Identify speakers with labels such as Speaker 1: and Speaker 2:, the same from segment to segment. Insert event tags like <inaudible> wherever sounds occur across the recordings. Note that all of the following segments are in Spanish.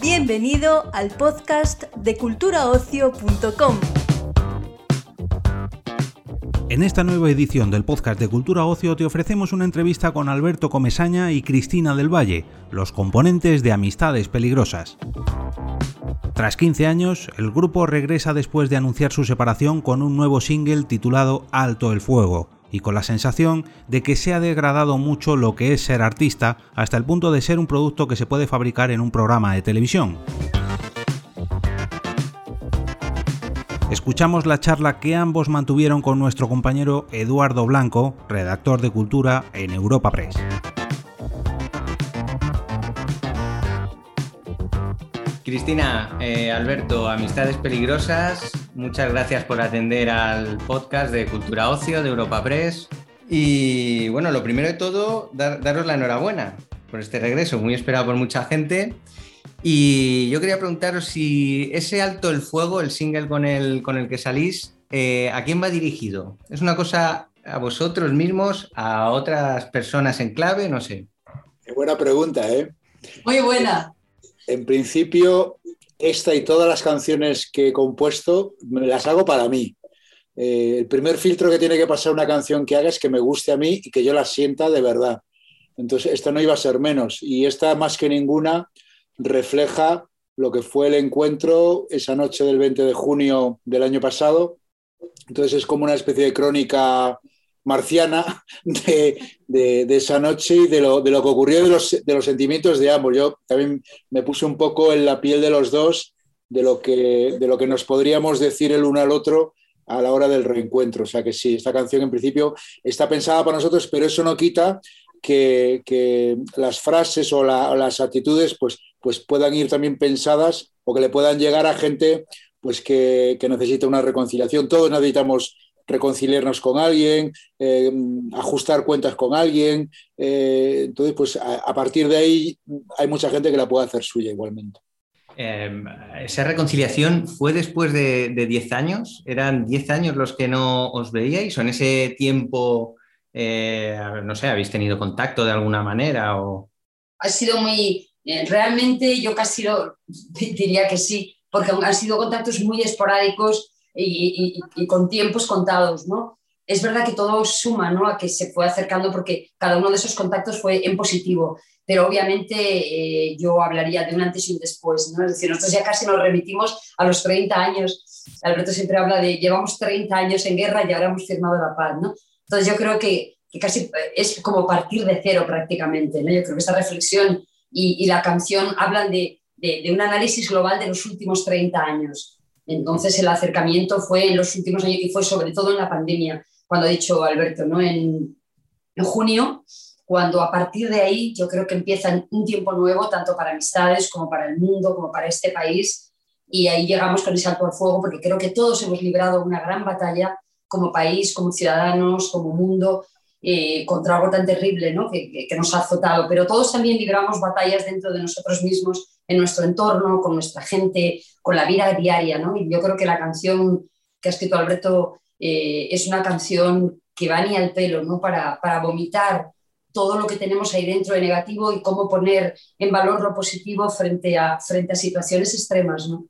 Speaker 1: Bienvenido al podcast de culturaocio.com.
Speaker 2: En esta nueva edición del podcast de Cultura Ocio te ofrecemos una entrevista con Alberto Comesaña y Cristina del Valle, los componentes de Amistades Peligrosas. Tras 15 años, el grupo regresa después de anunciar su separación con un nuevo single titulado Alto el Fuego, y con la sensación de que se ha degradado mucho lo que es ser artista hasta el punto de ser un producto que se puede fabricar en un programa de televisión. Escuchamos la charla que ambos mantuvieron con nuestro compañero Eduardo Blanco, redactor de Cultura en Europa Press.
Speaker 3: Cristina, eh, Alberto, Amistades Peligrosas, muchas gracias por atender al podcast de Cultura Ocio de Europa Press. Y bueno, lo primero de todo, daros la enhorabuena por este regreso, muy esperado por mucha gente. Y yo quería preguntaros si ese Alto el Fuego, el single con el, con el que salís, eh, ¿a quién va dirigido? ¿Es una cosa a vosotros mismos, a otras personas en clave? No sé.
Speaker 4: Qué buena pregunta, ¿eh?
Speaker 5: Muy buena.
Speaker 4: En principio, esta y todas las canciones que he compuesto me las hago para mí. Eh, el primer filtro que tiene que pasar una canción que haga es que me guste a mí y que yo la sienta de verdad. Entonces, esta no iba a ser menos. Y esta, más que ninguna, refleja lo que fue el encuentro esa noche del 20 de junio del año pasado. Entonces, es como una especie de crónica marciana de, esa noche y de lo, que ocurrió de los, de los sentimientos de ambos. Yo también me puse un poco en la piel de los dos de lo que, de lo que nos podríamos decir el uno al otro a la hora del reencuentro. O sea que sí, esta canción en principio está pensada para nosotros, pero eso no quita que, las frases o, las actitudes pues, pues puedan ir también pensadas o que le puedan llegar a gente pues que, que necesita una reconciliación. Todos necesitamos reconciliarnos con alguien, eh, ajustar cuentas con alguien. Eh, entonces, pues a, partir de ahí hay mucha gente que la puede hacer suya igualmente.
Speaker 3: Em, ¿Esa reconciliación fue después de 10 años? ¿Eran 10 años los que no os veíais? ¿O en ese tiempo, eh, no sé, habéis tenido contacto de alguna manera? O...
Speaker 5: Ha sido muy, realmente yo casi lo, <laughs> diría que sí, porque han sido contactos muy esporádicos y, con tiempos contados, ¿no? Es verdad que todo suma, ¿no? A que se fue acercando porque cada uno de esos contactos fue en positivo, pero obviamente eh, yo hablaría de un antes y un después, ¿no? Es decir, nosotros ya casi nos remitimos a los 30 años. Alberto siempre habla de llevamos 30 años en guerra y ahora hemos firmado la paz, ¿no? Entonces yo creo que, que casi es como partir de cero prácticamente, ¿no? Yo creo que esta reflexión y, y la canción hablan de, de, de un análisis global de los últimos 30 años. Entonces el acercamiento fue en los últimos años y fue sobre todo en la pandemia, cuando ha dicho Alberto, ¿no? En, junio, cuando a partir de ahí yo creo que empieza un tiempo nuevo, tanto para amistades como para el mundo, como para este país, y ahí llegamos con ese salto al fuego, porque creo que todos hemos librado una gran batalla como país, como ciudadanos, como mundo, eh, contra algo tan terrible ¿no? que, nos ha azotado, pero todos también libramos batallas dentro de nosotros mismos, en nuestro entorno, con nuestra gente, con la vida diaria. ¿no? Y yo creo que la canción que ha escrito Alberto eh, es una canción que va ni al pelo ¿no? para, para vomitar todo lo que tenemos ahí dentro de negativo y cómo poner en valor lo positivo frente a, frente a situaciones extremas. ¿no?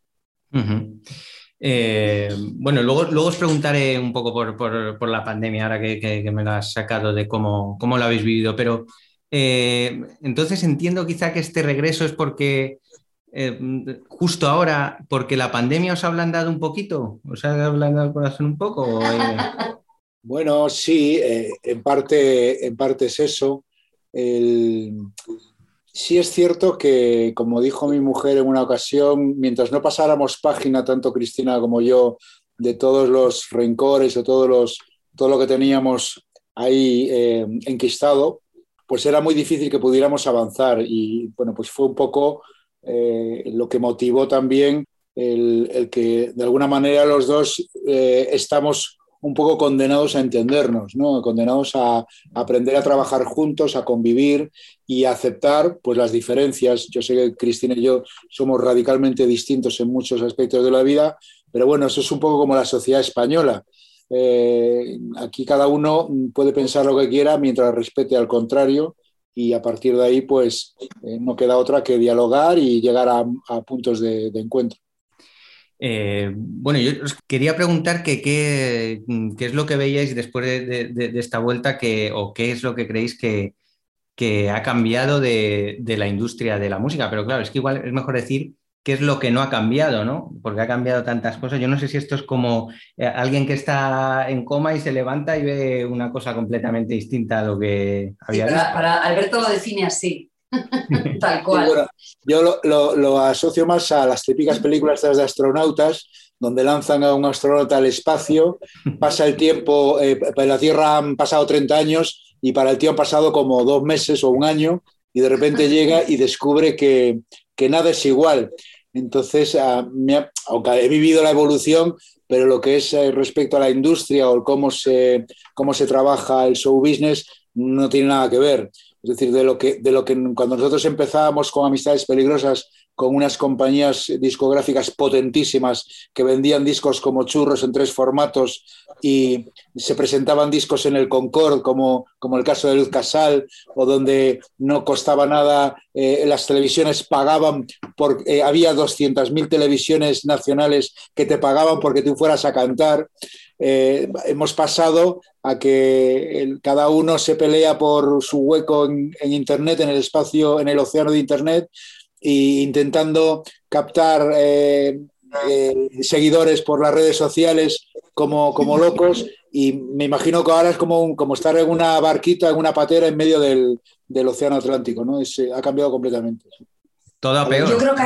Speaker 3: Eh, bueno, luego, luego os preguntaré un poco por, la pandemia, ahora que, me lo has sacado, de cómo, cómo lo habéis vivido, pero eh, entonces entiendo quizá que este regreso es porque eh, justo ahora, porque la pandemia os ha ablandado un poquito, os ha ablandado el corazón un poco. <laughs>
Speaker 4: Bueno, sí, en, parte, en parte es eso. Sí es cierto que, como dijo mi mujer en una ocasión, mientras no pasáramos página, tanto Cristina como yo, de todos los rencores o todos los, todo lo que teníamos ahí eh, enquistado, pues era muy difícil que pudiéramos avanzar. Y bueno, pues fue un poco eh, lo que motivó también el, que de alguna manera los dos eh, estamos un poco condenados a entendernos, ¿no? condenados a, aprender a trabajar juntos, a convivir y a aceptar pues, las diferencias. Yo sé que Cristina y yo somos radicalmente distintos en muchos aspectos de la vida, pero bueno, eso es un poco como la sociedad española. eh, aquí cada uno puede pensar lo que quiera mientras respete al contrario y a partir de ahí pues eh, no queda otra que dialogar y llegar a, puntos de, encuentro.
Speaker 3: Eh, bueno, yo os quería preguntar que, qué es lo que veíais después de, esta vuelta que, o qué es lo que creéis que, que ha cambiado de, la industria de la música, pero claro, es que igual es mejor decir qué es lo que no ha cambiado, ¿no? Porque ha cambiado tantas cosas. Yo no sé si esto es como eh, alguien que está en coma y se levanta y ve una cosa completamente distinta a lo que había
Speaker 5: visto. Para, Alberto lo define así. <laughs> Tal cual.
Speaker 4: yo lo, asocio más a las típicas películas de astronautas, donde lanzan a un astronauta al espacio, pasa el tiempo, eh, para la Tierra han pasado 30 años y para el tío han pasado como dos meses o un año, y de repente llega y descubre que, que nada es igual. Entonces, ah, aunque he vivido la evolución, pero lo que es eh, respecto a la industria o cómo se, cómo se trabaja el show business no tiene nada que ver. Es decir, de lo que, de lo que cuando nosotros empezábamos con Amistades Peligrosas, con unas compañías discográficas potentísimas que vendían discos como churros en tres formatos y se presentaban discos en el Concord, como, como el caso de Luz Casal, o donde no costaba nada, eh, las televisiones pagaban, por, eh, había 200.000 televisiones nacionales que te pagaban porque tú fueras a cantar. Eh, hemos pasado a que cada uno se pelea por su hueco en, en Internet, en el espacio, en el océano de Internet, e intentando captar eh, eh, seguidores por las redes sociales como, como locos y me imagino que ahora es como, como estar en una barquita, en una patera en medio del, del Océano Atlántico, ¿no? ha cambiado completamente.
Speaker 3: Todo peor.
Speaker 5: Yo creo que,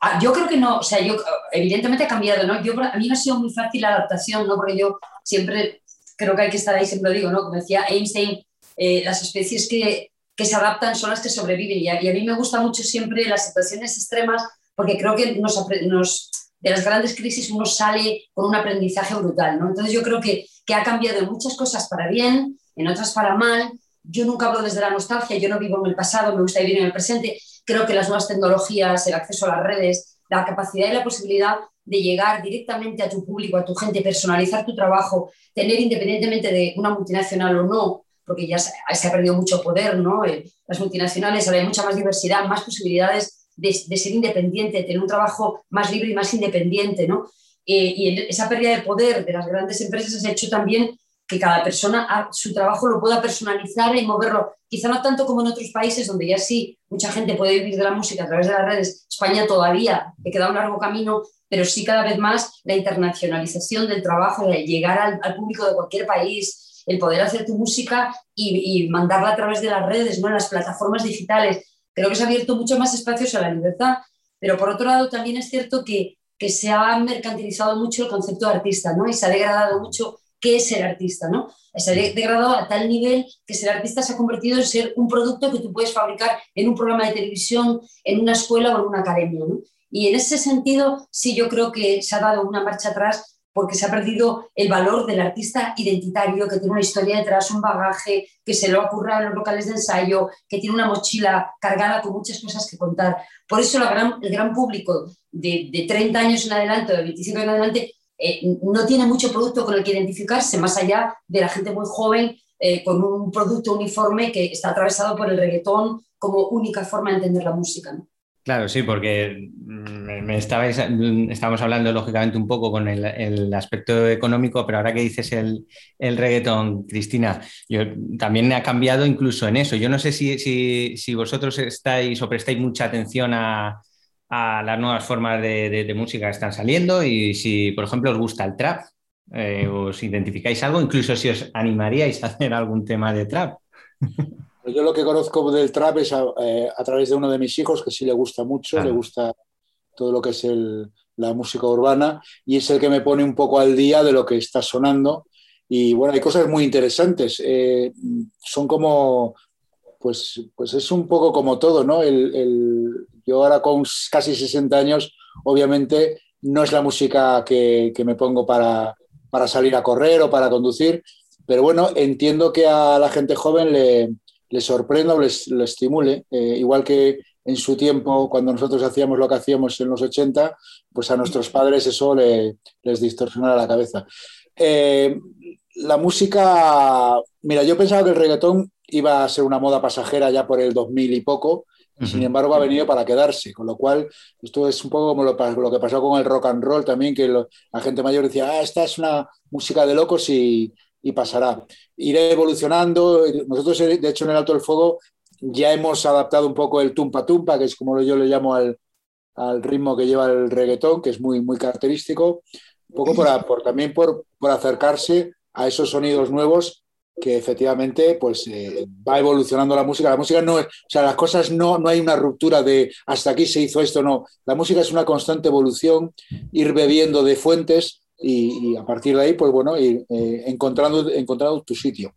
Speaker 5: ah, yo creo que no, o sea, yo evidentemente ha cambiado, ¿no? Yo, a mí no ha sido muy fácil la adaptación, ¿no? Porque yo siempre creo que hay que estar ahí, siempre lo digo, ¿no? Como decía Einstein, eh, las especies que, que se adaptan son las que sobreviven. Y a, mí me gusta mucho siempre las situaciones extremas porque creo que nos, de las grandes crisis uno sale con un aprendizaje brutal. ¿no? Entonces yo creo que, que ha cambiado en muchas cosas para bien, en otras para mal. Yo nunca hablo desde la nostalgia, yo no vivo en el pasado, me gusta vivir en el presente. Creo que las nuevas tecnologías, el acceso a las redes, la capacidad y la posibilidad de llegar directamente a tu público, a tu gente, personalizar tu trabajo, tener independientemente de una multinacional o no, porque ya se, ha perdido mucho poder, ¿no? Eh, las multinacionales, ahora hay mucha más diversidad, más posibilidades de, ser independiente, de tener un trabajo más libre y más independiente, ¿no? Eh, y esa pérdida de poder de las grandes empresas ha hecho también que cada persona su trabajo lo pueda personalizar y moverlo. Quizá no tanto como en otros países donde ya sí mucha gente puede vivir de la música a través de las redes. España todavía le queda un largo camino, pero sí cada vez más la internacionalización del trabajo, de llegar al público de cualquier país, el poder hacer tu música y, mandarla a través de las redes, ¿no? en las plataformas digitales. Creo que se ha abierto mucho más espacios a la libertad, pero por otro lado también es cierto que, que se ha mercantilizado mucho el concepto de artista ¿no? y se ha degradado mucho qué es ser artista. ¿no? Se ha degradado a tal nivel que ser artista se ha convertido en ser un producto que tú puedes fabricar en un programa de televisión, en una escuela o en una academia. ¿no? Y en ese sentido, sí, yo creo que se ha dado una marcha atrás porque se ha perdido el valor del artista identitario, que tiene una historia detrás, un bagaje, que se lo ocurra en los locales de ensayo, que tiene una mochila cargada con muchas cosas que contar. Por eso el gran público de, 30 años en adelante, de 25 años en adelante, eh, no tiene mucho producto con el que identificarse, más allá de la gente muy joven eh, con un producto uniforme que está atravesado por el reggaetón como única forma de entender la música.
Speaker 3: Claro, sí, porque mm, me estabais, mm, estábamos hablando lógicamente un poco con el, aspecto económico, pero ahora que dices el, el, reggaetón, Cristina, yo, también ha cambiado incluso en eso. Yo no sé si, si, vosotros estáis o prestáis mucha atención a, las nuevas formas de, música que están saliendo y si, por ejemplo, os gusta el trap, eh, os identificáis algo, incluso si os animaríais a hacer algún tema de trap. <laughs>
Speaker 4: Pues yo lo que conozco del trap es eh, a, través de uno de mis hijos, que sí le gusta mucho, le gusta todo lo que es la música urbana, y es el que me pone un poco al día de lo que está sonando. Y bueno, hay cosas muy interesantes. Eh, son como, pues, pues es un poco como todo, ¿no? yo ahora con casi 60 años, obviamente no es la música que, me pongo para, para salir a correr o para conducir, pero bueno, entiendo que a la gente joven le, les sorprenda o les, estimule, eh, igual que en su tiempo, cuando nosotros hacíamos lo que hacíamos en los 80, pues a nuestros padres eso les distorsionara la cabeza. Eh, la música, mira, yo pensaba que el reggaetón iba a ser una moda pasajera ya por el 2000 y poco, sin embargo ha venido para quedarse, con lo cual esto es un poco como lo, que pasó con el rock and roll también, que la gente mayor decía, ah, esta es una música de locos y, pasará. Iré evolucionando, nosotros de hecho en el Alto del Fuego ya hemos adaptado un poco el tumpa tumpa, que es como yo le llamo al, ritmo que lleva el reggaetón, que es muy, muy característico, un poco por, también por, por acercarse a esos sonidos nuevos que efectivamente pues eh, va evolucionando la música. La música no o sea, las cosas no, no hay una ruptura de hasta aquí se hizo esto, no. La música es una constante evolución, ir bebiendo de fuentes y, a partir de ahí, pues bueno, ir eh, encontrando, encontrando tu sitio.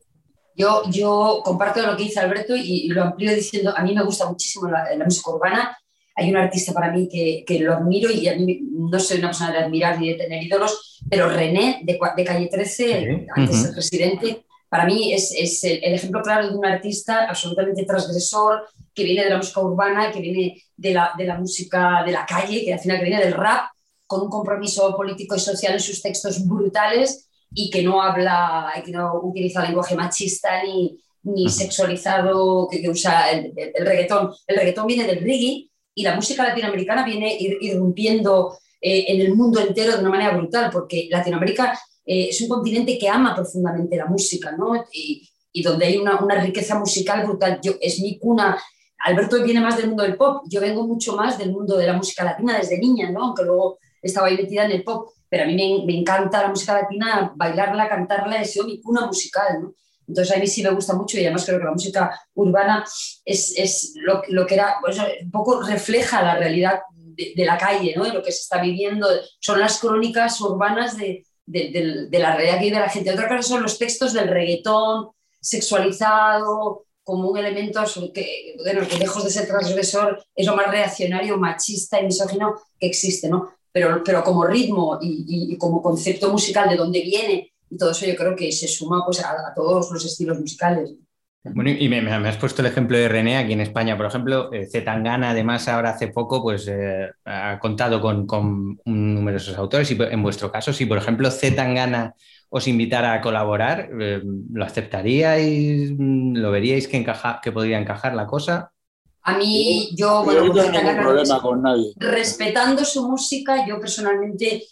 Speaker 5: Yo, yo comparto lo que dice Alberto y, lo amplío diciendo, a mí me gusta muchísimo la, música urbana. Hay un artista para mí que, que, lo admiro y a mí no soy una persona de admirar ni de tener ídolos, pero René de, de Calle 13, antes el presidente, para mí es, es el, ejemplo claro de un artista absolutamente transgresor, que viene de la música urbana, que viene de la, de la música de la calle, que al final que viene del rap, con un compromiso político y social en sus textos brutales y que no habla, que no utiliza lenguaje machista ni, ni sexualizado que, usa el, el, reggaetón. El reggaetón viene del reggae y la música latinoamericana viene irrumpiendo eh, en el mundo entero de una manera brutal, porque Latinoamérica eh, es un continente que ama profundamente la música, ¿no? Y, donde hay una, riqueza musical brutal. Yo, es mi cuna. Alberto viene más del mundo del pop, yo vengo mucho más del mundo de la música latina desde niña, ¿no? Aunque luego estaba ahí metida en el pop, pero a mí me, encanta la música latina, bailarla, cantarla, es mi cuna musical, ¿no? Entonces a mí sí me gusta mucho y además creo que la música urbana es, es lo, que era, pues, un poco refleja la realidad de, de, la calle, ¿no? de lo que se está viviendo. Son las crónicas urbanas de, de, la realidad que vive la gente. Otra cosa son los textos del reggaetón sexualizado como un elemento que, bueno, que lejos de ser transgresor es lo más reaccionario, machista y misógino que existe, ¿no? Pero, pero como ritmo y, como concepto musical de dónde viene y todo eso yo creo que se suma pues, a, todos los estilos musicales.
Speaker 3: Bueno, y me, has puesto el ejemplo de René aquí en España, por ejemplo, eh, Zetangana además ahora hace poco pues eh, ha contado con, con, numerosos autores y en vuestro caso, si por ejemplo Zetangana os invitara a colaborar, eh, ¿lo aceptaríais? ¿Lo veríais que, encaja, que podría encajar la cosa?
Speaker 5: A mí, yo, bueno, no tengo problema con nadie. respetando su música, yo personalmente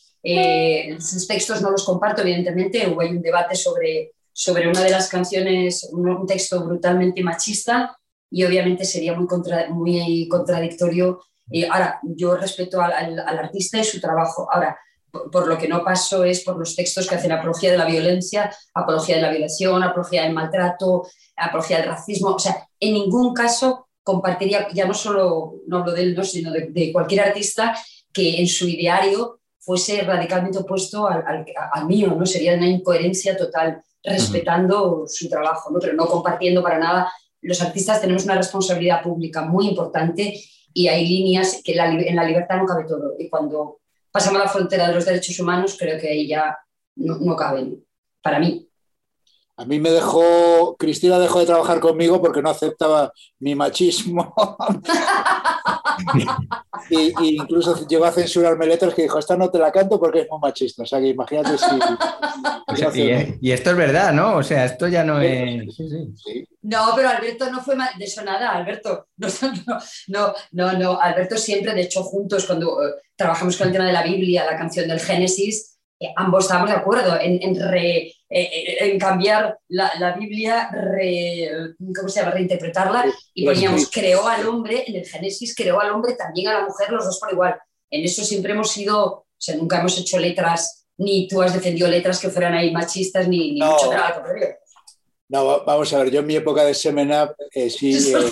Speaker 5: sus textos no los comparto, evidentemente, hubo un debate sobre sobre una de las canciones, un, texto brutalmente machista y obviamente sería muy, muy contradictorio. Eh, ahora, yo respeto al, artista y su trabajo. Ahora, por, lo que no paso es por los textos que hacen apología de la violencia, apología de la violación, apología del maltrato, apología del racismo. O sea, en ningún caso compartiría, ya no solo, no hablo de él, sino de, cualquier artista que en su ideario fuese radicalmente opuesto al, al, mío, ¿no? Sería una incoherencia total respetando su trabajo, ¿no? pero no compartiendo para nada. Los artistas tenemos una responsabilidad pública muy importante y hay líneas que en la libertad no cabe todo. Y cuando pasamos la frontera de los derechos humanos, creo que ahí ya no, no caben, para mí.
Speaker 4: A mí me dejó, Cristina dejó de trabajar conmigo porque no aceptaba mi machismo. <laughs> y, incluso llegó a censurarme letras que dijo, esta no te la canto porque es muy machista. O sea, que imagínate si... <laughs>
Speaker 3: y, esto es verdad, ¿no? O sea, esto ya no es...
Speaker 5: No, pero Alberto no fue de eso nada, Alberto. No, no, no, Alberto siempre, de hecho, juntos, cuando eh, trabajamos con el tema de la Biblia, la canción del Génesis, eh, ambos estábamos de acuerdo en, en re eh, en cambiar la, Biblia, ¿cómo se llama? reinterpretarla y poníamos creó al hombre, en el Génesis creó al hombre, también a la mujer, los dos por igual. En eso siempre hemos sido, o sea, nunca hemos hecho letras, ni tú has defendido letras que fueran ahí machistas, ni, no. mucho nada,
Speaker 4: no, vamos a ver, yo en mi época de Semenap eh, sí, <laughs>
Speaker 5: eh,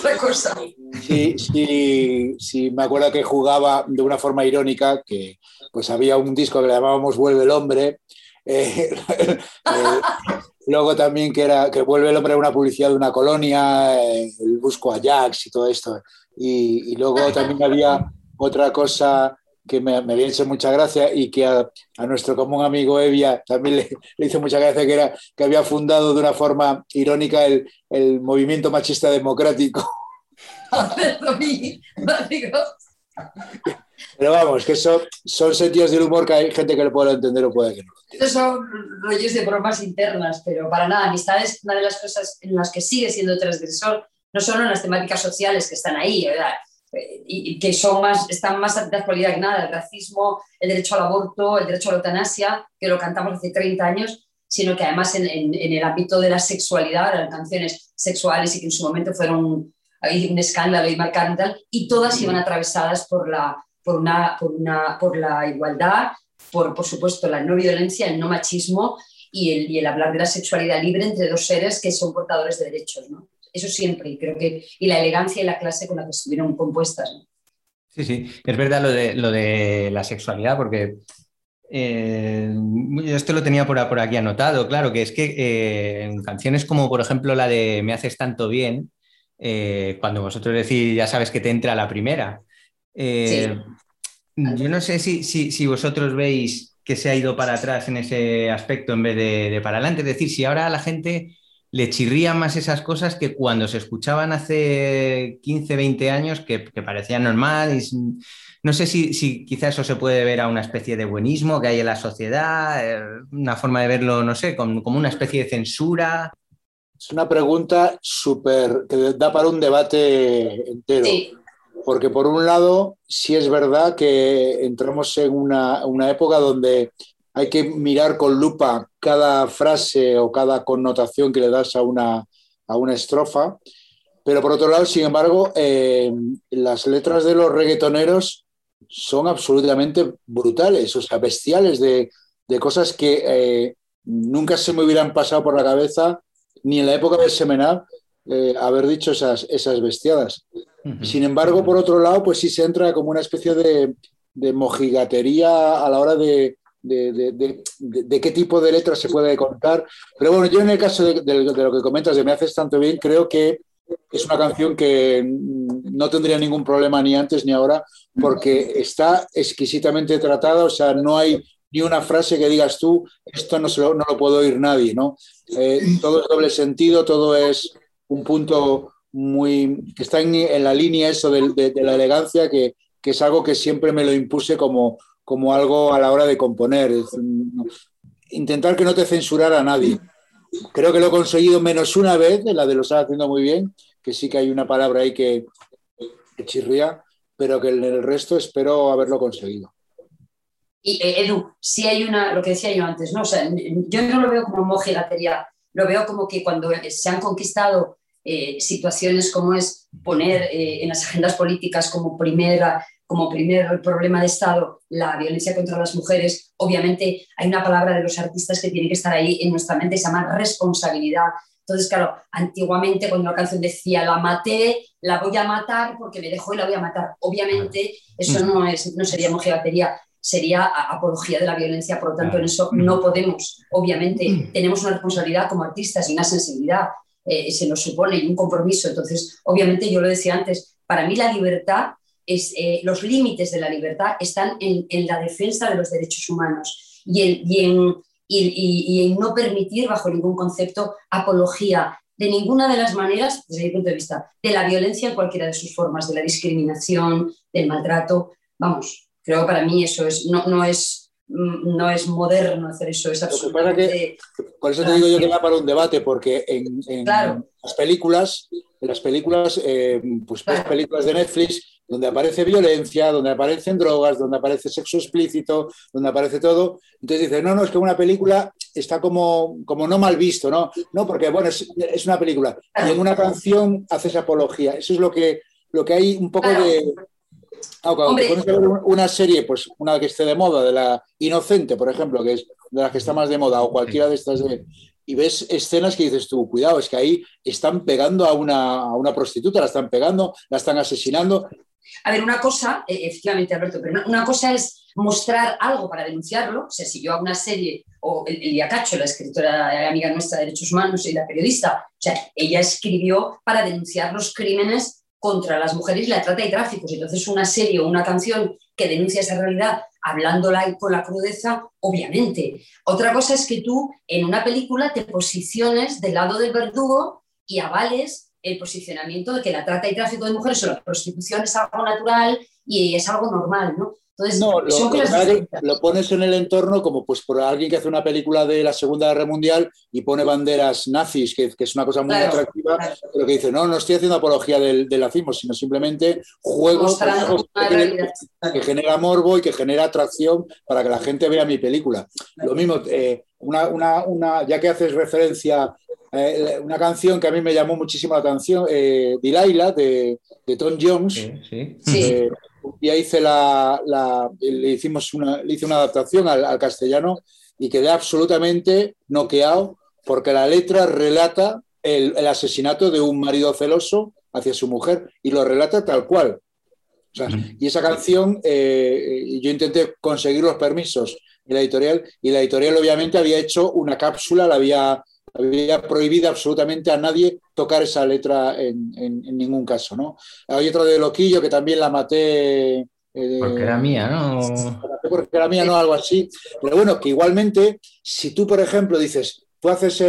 Speaker 4: sí, sí, sí, me acuerdo que jugaba de una forma irónica, que pues había un disco que le llamábamos Vuelve el hombre, eh, <laughs> eh, luego también que, era, que vuelve el hombre a una publicidad de una colonia, eh, el busco a Jax y todo esto. Y, luego también había otra cosa que me, me hecho mucha gracia y que a, nuestro común amigo Evia también le, hizo mucha gracia, que era que había fundado de una forma irónica el, el movimiento machista democrático. <laughs> <laughs> Pero vamos, que eso son sentidos del humor que hay gente que lo puede entender o puede que no.
Speaker 5: Estos son rollos de bromas internas, pero para nada. Amistad es una de las cosas en las que sigue siendo transgresor, no solo en las temáticas sociales que están ahí, ¿verdad? y que son más, están más de actualidad que nada, el racismo, el derecho al aborto, el derecho a la eutanasia, que lo cantamos hace 30 años, sino que además en, en, el ámbito de la sexualidad, las canciones sexuales y que en su momento fueron un escándalo y marcaron tal, y todas iban atravesadas por la, por una, por una, por la igualdad, por, por supuesto la no violencia, el no machismo y el, y el hablar de la sexualidad libre entre dos seres que son portadores de derechos. ¿no? eso siempre, y creo que, y la elegancia y la clase con la que estuvieron compuestas.
Speaker 3: Sí, sí, es verdad lo de, lo de la sexualidad, porque eh, esto lo tenía por, aquí anotado, claro, que es que eh, en canciones como por ejemplo la de Me haces tanto bien, eh, cuando vosotros decís ya sabes que te entra la primera, yo no sé si, si, vosotros veis que se ha ido para atrás en ese aspecto en vez de, de para adelante, es decir, si ahora la gente le chirrían más esas cosas que cuando se escuchaban hace 15, 20 años, que, parecían normal. Y, no sé si, si quizá eso se puede ver a una especie de buenismo que hay en la sociedad, eh, una forma de verlo, no sé, como, una especie de censura.
Speaker 4: Es una pregunta súper que da para un debate entero. Porque por un lado, sí es verdad que entramos en una, una época donde hay que mirar con lupa cada frase o cada connotación que le das a una, a una estrofa. Pero por otro lado, sin embargo, eh, las letras de los reggaetoneros son absolutamente brutales, o sea, bestiales, de, cosas que eh, nunca se me hubieran pasado por la cabeza, ni en la época del Semenal, eh, haber dicho esas, esas bestiadas. Sin embargo, por otro lado, pues sí se entra como una especie de, de mojigatería a la hora de, de, qué tipo de letras se puede contar. Pero bueno, yo en el caso de, lo que comentas de Me haces tanto bien, creo que es una canción que no tendría ningún problema ni antes ni ahora, porque está exquisitamente tratada, o sea, no hay ni una frase que digas tú, esto no, lo, no lo puede oír nadie, ¿no? Eh, todo es doble sentido, todo es un punto muy que está en, la línea eso de, la elegancia, que, que, es algo que siempre me lo impuse como, como algo a la hora de componer. intentar que no te censurara a nadie. Creo que lo he conseguido menos una vez, la de lo estás haciendo muy bien, que sí que hay una palabra ahí que, chirría, pero que en el resto espero haberlo conseguido.
Speaker 5: Y eh, Edu, si hay una, lo que decía yo antes, ¿no? yo no lo veo como mojigatería, lo veo como que cuando se han conquistado eh, situaciones como es poner eh, en las agendas políticas como primera como primer problema de Estado la violencia contra las mujeres, obviamente hay una palabra de los artistas que tiene que estar ahí en nuestra mente, se llama responsabilidad. Entonces, claro, antiguamente cuando la canción decía la maté, la voy a matar porque me dejó y la voy a matar, obviamente eso no, es, no sería mojigatería, sería apología de la violencia, por lo tanto en eso no podemos, obviamente tenemos una responsabilidad como artistas y una sensibilidad, eh, se nos supone y un compromiso, entonces obviamente yo lo decía antes, para mí la libertad eh, los límites de la libertad están en, la defensa de los derechos humanos y, en, no permitir bajo ningún concepto apología de ninguna de las maneras, desde mi punto de vista, de la violencia en cualquiera de sus formas, de la discriminación, del maltrato. Vamos, creo que para mí eso es, no, es no es moderno hacer eso, es absolutamente...
Speaker 4: por eso te digo yo que va para un debate, porque en, las películas, en las películas, eh, pues, pues películas de Netflix, donde aparece violencia, donde aparecen drogas, donde aparece sexo explícito, donde aparece todo. Entonces dice, no, no, es que una película está como, como no mal visto, ¿no? No, porque bueno, es, una película. Y en una canción haces apología. Eso es lo que, lo que hay un poco de... Ah, cuando te pones a ver una serie, pues una que esté de moda, de la Inocente, por ejemplo, que es de las que está más de moda, o cualquiera de estas de, y ves escenas que dices tú, cuidado, es que ahí están pegando a una, a una, prostituta, la están pegando, la están asesinando,
Speaker 5: a ver, una cosa, eh, efectivamente, Alberto, pero una, cosa es mostrar algo para denunciarlo. O sea, si yo hago una serie, o Elia Cacho, la escritora amiga nuestra de derechos humanos y la periodista, o sea, ella escribió para denunciar los crímenes contra las mujeres, la trata y tráficos. Entonces, una serie o una canción que denuncia esa realidad hablándola con la crudeza, obviamente. Otra cosa es que tú en una película te posiciones del lado del verdugo y avales el posicionamiento de que la trata y tráfico de mujeres o la prostitución es algo natural y es algo normal, ¿no?
Speaker 4: No, lo, pones en el entorno como pues por alguien que hace una película de la Segunda Guerra Mundial y pone banderas nazis, que, es una cosa muy atractiva, pero que dice, no, no estoy haciendo apología del, del nazismo, sino simplemente juego que, genera morbo y que genera atracción para que la gente vea mi película. Lo mismo, eh, una, una, ya que haces referencia eh, una canción que a mí me llamó muchísimo la atención, eh, Delilah, de, de Tom Jones. Sí, sí. Eh, ya hice la, le, hicimos una, hice una adaptación al, castellano y quedé absolutamente noqueado porque la letra relata el, asesinato de un marido celoso hacia su mujer y lo relata tal cual. y esa canción, eh, yo intenté conseguir los permisos en la editorial y la editorial obviamente había hecho una cápsula, la había había prohibido absolutamente a nadie tocar esa letra en, ningún caso. ¿no? Hay otra de Loquillo que también la maté.
Speaker 3: Eh, porque era mía, ¿no?
Speaker 4: Porque era mía, no, algo así. Pero bueno, que igualmente, si tú, por ejemplo, dices, tú haces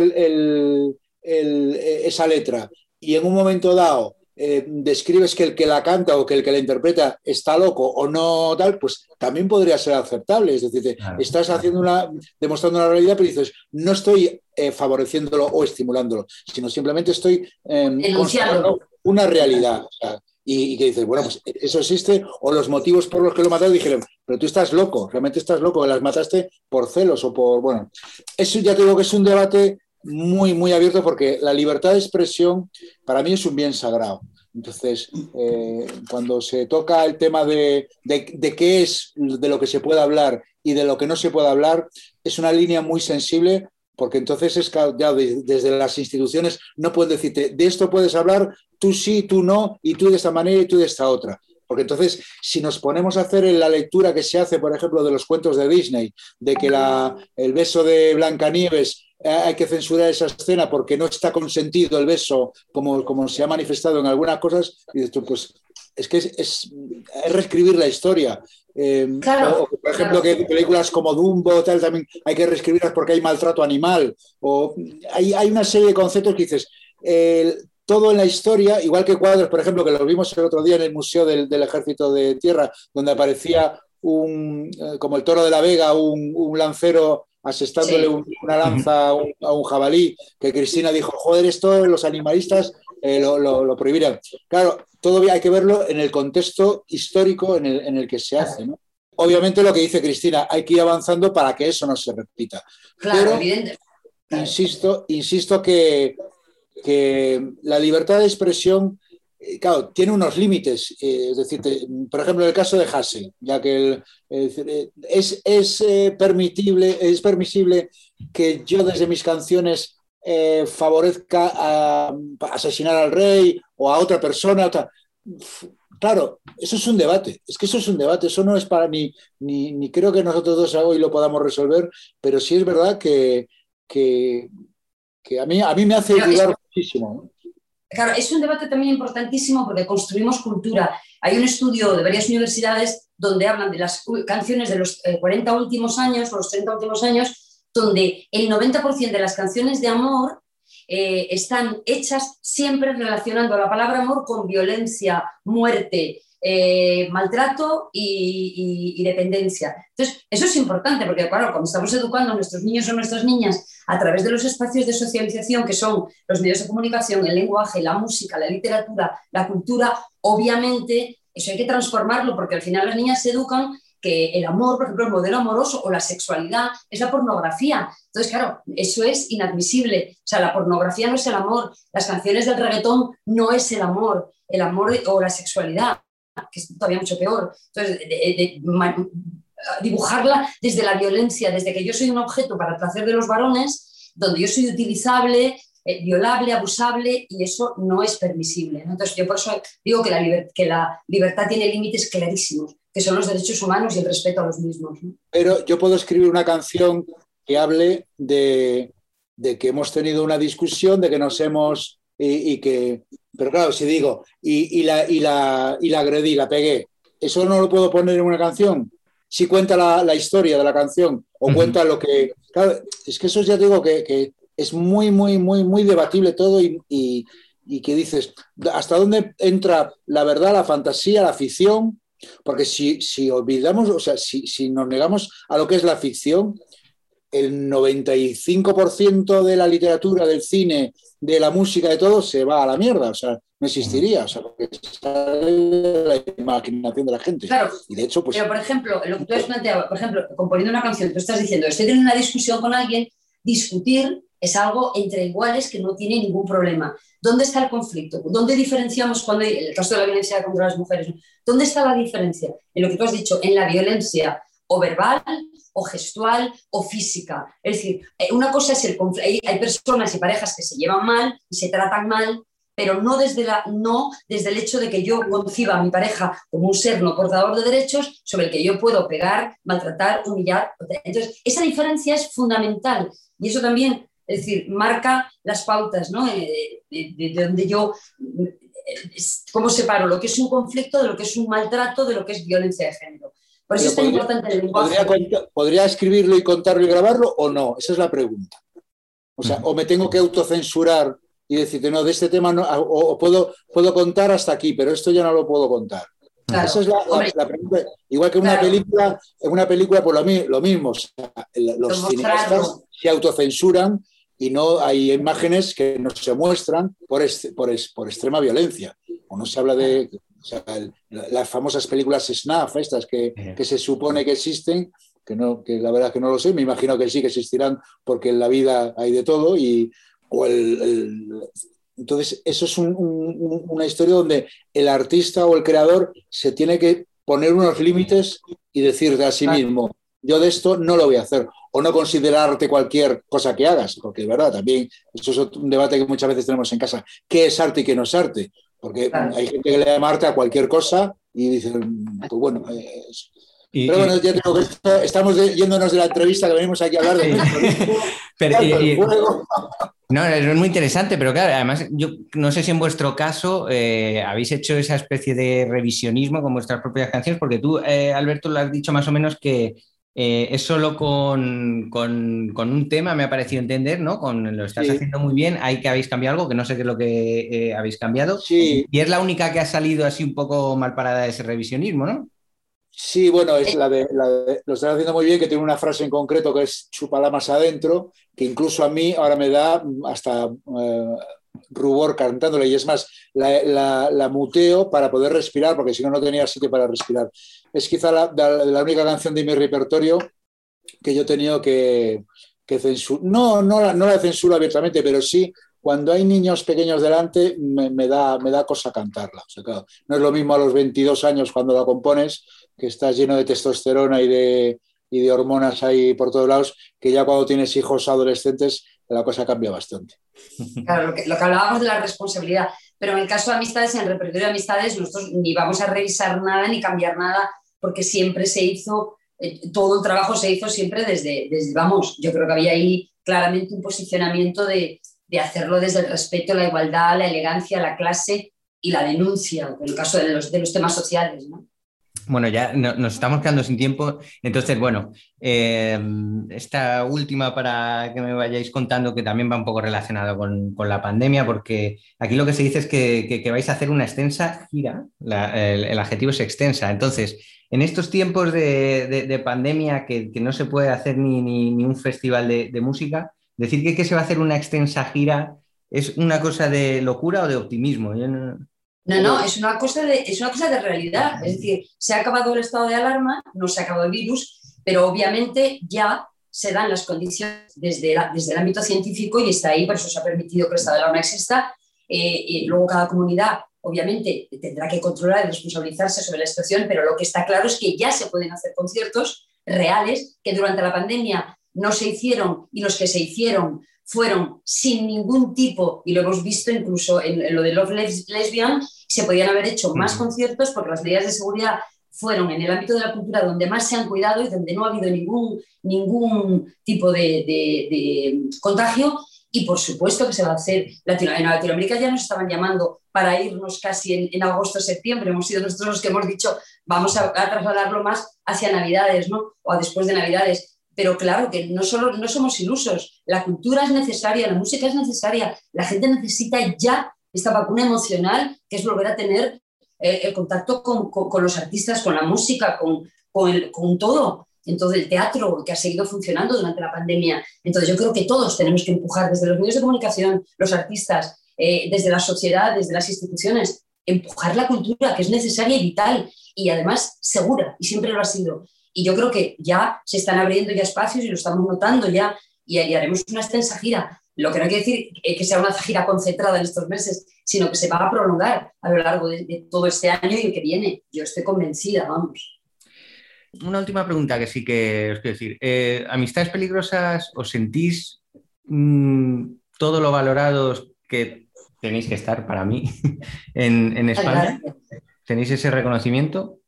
Speaker 4: esa letra y en un momento dado eh, describes que el que la canta o que el que la interpreta está loco o no tal, pues también podría ser aceptable. Es decir, estás haciendo una, demostrando una realidad, pero dices, no estoy eh, favoreciéndolo o estimulándolo, sino simplemente estoy eh, una realidad. y, que dices, bueno, pues eso existe, o los motivos por los que lo mataron, dijeron, pero tú estás loco, realmente estás loco, las mataste por celos o por, bueno, eso ya te digo que es un debate muy, muy abierto porque la libertad de expresión para mí es un bien sagrado. Entonces, eh, cuando se toca el tema de, de, qué es de lo que se puede hablar y de lo que no se puede hablar, es una línea muy sensible porque entonces es ya desde las instituciones no pueden decirte, de esto puedes hablar, tú sí, tú no, y tú de esta manera y tú de esta otra. Porque entonces, si nos ponemos a hacer la lectura que se hace, por ejemplo, de los cuentos de Disney, de que la, el beso de Blancanieves eh, hay que censurar esa escena porque no está consentido el beso, como, como se ha manifestado en algunas cosas, y pues es que es, es, reescribir la historia. Eh, o, por ejemplo, que películas como Dumbo tal, también hay que reescribirlas porque hay maltrato animal. O hay, hay una serie de conceptos que dices, todo en la historia, igual que cuadros, por ejemplo, que los vimos el otro día en el Museo del, del Ejército de Tierra, donde aparecía un, eh, como el toro de la Vega, un, un lancero asestándole una lanza a un, jabalí, que Cristina dijo, joder, esto los animalistas eh, lo, lo, prohibirán. Claro, todavía hay que verlo en el contexto histórico en el, que se hace, Obviamente lo que dice Cristina, hay que ir avanzando para que eso no se repita. Claro, Pero, Insisto, insisto que, que la libertad de expresión eh, claro, tiene unos límites. Eh, es decir, por ejemplo, el caso de Hassel, ya que eh, es, es permitible, es permisible que yo desde mis canciones favorezca a, asesinar al rey o a otra persona. Claro, eso es un debate. Es que eso es un debate. Eso no es para mí, ni, creo que nosotros dos hoy lo podamos resolver, pero sí es verdad que, que, a, mí, a mí me hace dudar muchísimo.
Speaker 5: Claro, es un debate también importantísimo porque construimos cultura. Hay un estudio de varias universidades donde hablan de las canciones de los 40 eh, últimos años o los 30 últimos años, donde el 90% de las canciones de amor eh, están hechas siempre relacionando la palabra amor con violencia, muerte, eh, maltrato y, dependencia. Entonces, eso es importante porque, claro, cuando estamos educando a nuestros niños o nuestras niñas a través de los espacios de socialización que son los medios de comunicación, el lenguaje, la música, la literatura, la cultura, obviamente eso hay que transformarlo porque al final las niñas se educan que el amor, por ejemplo, el modelo amoroso o la sexualidad es la pornografía. Entonces, claro, eso es inadmisible. O sea, la pornografía no es el amor, las canciones del reggaetón no es el amor, el amor o la sexualidad que es todavía mucho peor. Entonces, dibujarla desde la violencia, desde que yo soy un objeto para el placer de los varones, donde yo soy utilizable, eh, violable, abusable, y eso no es permisible. Entonces, yo por eso digo que la, libertad tiene límites clarísimos, que son los derechos humanos y el respeto a los mismos.
Speaker 4: Pero yo puedo escribir una canción que hable de, de que hemos tenido una discusión, de que nos hemos y, que, pero claro, si digo, y, la, y, la, y la agredí, la pegué, ¿eso no lo puedo poner en una canción? Si cuenta la, historia de la canción o cuenta lo que... Claro, es que eso ya digo que, que, es muy, muy, muy, muy debatible todo y, y que dices, ¿hasta dónde entra la verdad, la fantasía, la ficción? Porque si, si olvidamos, o sea, si, si nos negamos a lo que es la ficción, el 95% de la literatura, del cine, de la música, de todo, se va a la mierda. O sea, no existiría. O sea, porque sale la imaginación de la gente.
Speaker 5: Claro.
Speaker 4: Y de hecho, pues.
Speaker 5: Pero, por ejemplo, lo que tú has planteado, por ejemplo, componiendo una canción, tú estás diciendo, estoy teniendo una discusión con alguien, discutir es algo entre iguales que no tiene ningún problema. ¿Dónde está el conflicto? ¿Dónde diferenciamos cuando hay, el caso de la violencia contra las mujeres? ¿Dónde está la diferencia? En lo que tú has dicho, en la violencia o verbal o gestual o física. Es decir, eh, una cosa es el hay, hay personas y parejas que se llevan mal y se tratan mal, pero no desde, la, no desde el hecho de que yo conciba a mi pareja como un ser no portador de derechos sobre el que yo puedo pegar, maltratar, humillar. Entonces, esa diferencia es fundamental y eso también, es decir, marca las pautas ¿no? Eh, de, de donde yo, eh, cómo separo lo que es un conflicto de lo que es un maltrato, de lo que es violencia de género. Por eso es tan
Speaker 4: podría,
Speaker 5: importante el lenguaje.
Speaker 4: ¿podría, ¿Podría escribirlo y contarlo y grabarlo o no? Esa es la pregunta. O sea, o me tengo que autocensurar y decirte, no, de este tema no, o, o puedo, puedo contar hasta aquí, pero esto ya no lo puedo contar.
Speaker 5: Claro.
Speaker 4: Esa es la, la, la pregunta. Igual que en una
Speaker 5: Claro.
Speaker 4: película, en una película por lo, mi- lo mismo. O sea, el- los cineastas se autocensuran y no hay imágenes que no se muestran por, est- por, es- por extrema violencia. O no se habla de o sea, el- las famosas películas snuff, estas que, que se supone que existen, que, no, que la verdad que no lo sé, me imagino que sí que existirán porque en la vida hay de todo y o el- el- entonces eso es un- un- una historia donde el artista o el creador se tiene que poner unos límites y decirte a sí mismo, yo de esto no lo voy a hacer o no considerarte cualquier cosa que hagas, porque es verdad, también eso es un debate que muchas veces tenemos en casa, ¿qué es arte y qué no es arte? Porque
Speaker 5: Claro.
Speaker 4: hay gente que le llama arte a cualquier cosa y dicen, pues bueno, eh, es-
Speaker 2: Y-
Speaker 4: pero
Speaker 2: y-
Speaker 4: bueno, ya tengo que esto- estamos de- yéndonos de la entrevista que venimos aquí a hablar de <laughs>
Speaker 3: Pero, y- y-. No, es muy interesante, pero claro, además, yo no sé si en vuestro caso eh, habéis hecho esa especie de revisionismo con vuestras propias canciones, porque tú, eh, Alberto, lo has dicho más o menos que eh, es solo con, con- con un tema, me ha parecido entender, ¿no? Con, lo estás
Speaker 4: Sí.
Speaker 3: haciendo muy bien, hay que habéis cambiado algo, que no sé qué es lo que eh, habéis cambiado.
Speaker 4: Sí.
Speaker 3: Y es la única que ha salido así un poco mal parada de ese revisionismo, ¿no?
Speaker 4: Sí, bueno, es la de, la de- lo estás haciendo muy bien, que tiene una frase en concreto que es chupala más adentro, que incluso a mí ahora me da hasta eh, rubor cantándola. Y es más, la, la- la muteo para poder respirar, porque si no, no tenía sitio para respirar. Es quizá la, la- única canción de mi repertorio que yo he tenido que, censurar. No, no, la- no la censuro abiertamente, pero sí cuando hay niños pequeños delante me, me da, me da cosa cantarla. O sea, claro, no es lo mismo a los 22 años cuando la compones, que estás lleno de testosterona y de, y de hormonas ahí por todos lados, que ya cuando tienes hijos adolescentes la cosa cambia bastante. <laughs>
Speaker 5: Claro, lo que, hablábamos de la responsabilidad. Pero en el caso de amistades, en el repertorio de amistades, nosotros ni vamos a revisar nada ni cambiar nada, porque siempre se hizo, eh, todo el trabajo se hizo siempre desde, desde, vamos, yo creo que había ahí claramente un posicionamiento de, de hacerlo desde el respeto, la igualdad, la elegancia, la clase y la denuncia, en el caso de los, de los temas sociales. ¿no?
Speaker 3: Bueno, ya no- nos estamos quedando sin tiempo. Entonces, bueno, eh, esta última para que me vayáis contando, que también va un poco relacionado con, la pandemia, porque aquí lo que se dice es que, vais a hacer una extensa gira. El, adjetivo es extensa. Entonces, en estos tiempos de, de- de pandemia que, no se puede hacer ni, un festival de, música, decir que, se va a hacer una extensa gira es una cosa de locura o de optimismo. No,
Speaker 5: no, es una, cosa de, es una cosa de realidad. Es decir, se ha acabado el estado de alarma, no se ha acabado el virus, pero obviamente ya se dan las condiciones desde, la- desde el ámbito científico y está ahí, por eso se ha permitido que el estado de alarma exista. Eh, y luego cada comunidad, obviamente, tendrá que controlar y responsabilizarse sobre la situación, pero lo que está claro es que ya se pueden hacer conciertos reales que durante la pandemia no se hicieron y los que se hicieron fueron sin ningún tipo, y lo hemos visto incluso en, en lo de Love Les- Lesbian, se podían haber hecho más conciertos porque las medidas de seguridad fueron en el ámbito de la cultura donde más se han cuidado y donde no ha habido ningún, ningún tipo de, de- de contagio. Y por supuesto que se va a hacer. Latino- en Latinoamérica ya nos estaban llamando para irnos casi en, en agosto, septiembre. Hemos sido nosotros los que hemos dicho vamos a, a trasladarlo más hacia Navidades, ¿no? O a después de Navidades. Pero claro que no, solo, no somos ilusos. La cultura es necesaria, la música es necesaria. La gente necesita ya esta vacuna emocional, que es volver a tener eh, el contacto con, los artistas, con la música, con, con, todo. Entonces, el teatro que ha seguido funcionando durante la pandemia. Entonces, yo creo que todos tenemos que empujar desde los medios de comunicación, los artistas, eh, desde la sociedad, desde las instituciones, empujar la cultura, que es necesaria y vital, y además segura, y siempre lo ha sido. Y yo creo que ya se están abriendo ya espacios y lo estamos notando ya, y, haremos una extensa gira. Lo que no quiere decir que sea una gira concentrada en estos meses, sino que se va a prolongar a lo largo de, todo este año y el que viene. Yo estoy convencida, vamos.
Speaker 3: Una última pregunta que sí que os quiero decir. Eh, ¿Amistades peligrosas os sentís mm, todo lo valorados que tenéis que estar para mí <laughs> en, España? ¿Tenéis ese reconocimiento?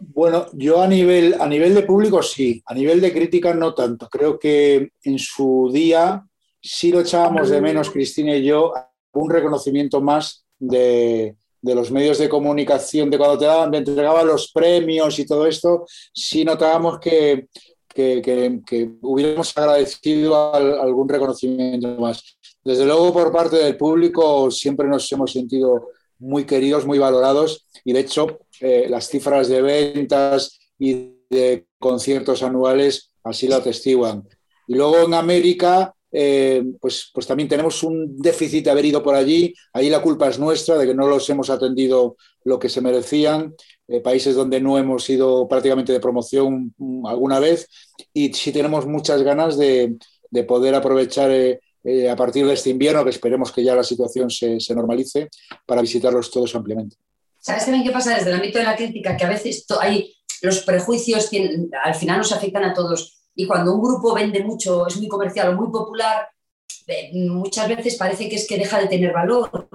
Speaker 4: Bueno, yo a nivel, a nivel de público sí, a nivel de crítica no tanto. Creo que en su día sí lo echábamos de menos, Cristina y yo, un reconocimiento más de, los medios de comunicación, de cuando te, daban, te entregaban los premios y todo esto, sí notábamos que, que, hubiéramos agradecido algún reconocimiento más. Desde luego, por parte del público, siempre nos hemos sentido muy queridos, muy valorados y de hecho eh, las cifras de ventas y de conciertos anuales así lo atestiguan. Y luego en América, eh, pues, pues también tenemos un déficit de haber ido por allí. Ahí la culpa es nuestra de que no los hemos atendido lo que se merecían. Eh, países donde no hemos ido prácticamente de promoción mm, alguna vez y sí tenemos muchas ganas de, poder aprovechar eh, a partir de este invierno, que esperemos que ya la situación se, normalice, para visitarlos todos ampliamente.
Speaker 5: ¿Sabes también qué pasa desde el ámbito de la crítica? Que a veces hay los prejuicios al final nos afectan a todos y cuando un grupo vende mucho, es muy comercial o muy popular, muchas veces parece que es que deja de tener valor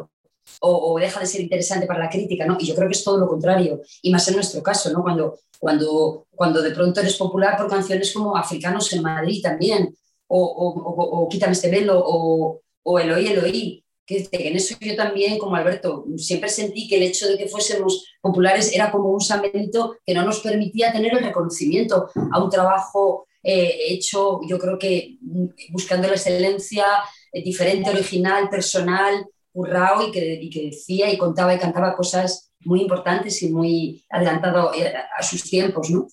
Speaker 5: o, deja de ser interesante para la crítica, ¿no? Y yo creo que es todo lo contrario, y más en nuestro caso, ¿no? Cuando, cuando, cuando de pronto eres popular por canciones como Africanos en Madrid también, o, o, Quítame este velo, o, o Eloí, Eloí, que en eso yo también, como Alberto, siempre sentí que el hecho de que fuésemos populares era como un samento que no nos permitía tener el reconocimiento a un trabajo eh, hecho, yo creo que mm, buscando la excelencia, eh, diferente, original, personal, currao y que, que decía y contaba y cantaba cosas muy importantes y muy adelantado eh, a sus tiempos, ¿no?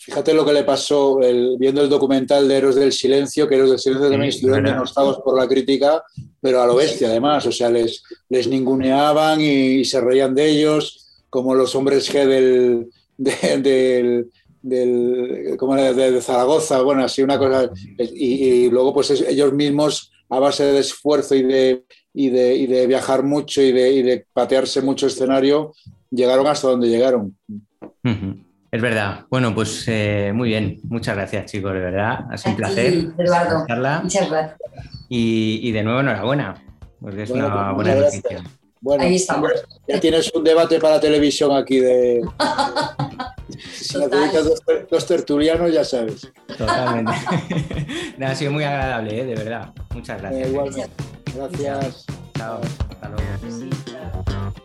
Speaker 4: Fíjate lo que le pasó viendo el documental de Héroes del Silencio, que Héroes del Silencio también estuvieron denostados por la crítica, pero a lo bestia además, o sea, les, les ninguneaban y, se reían de ellos, como los hombres G del, del, del, como de, Zaragoza, bueno, así una cosa. Y, luego, pues ellos mismos, a base de esfuerzo y de, y de, y de viajar mucho y de, y de, patearse mucho escenario, llegaron hasta donde llegaron.
Speaker 3: Es verdad. Bueno, pues eh, muy bien. Muchas gracias, chicos, de verdad. Ha sido un placer.
Speaker 5: Eduardo. Muchas gracias.
Speaker 3: Y, y, de nuevo, enhorabuena, porque es una buena noticia.
Speaker 4: Bueno, Ahí estamos. Ya tienes un debate para televisión aquí de. <laughs> si dos, dos, tertulianos, ya sabes.
Speaker 3: Totalmente. <laughs> ha sido muy agradable, ¿eh? de verdad. Muchas gracias.
Speaker 4: Eh, igualmente. Gracias.
Speaker 3: Chao. Hasta luego.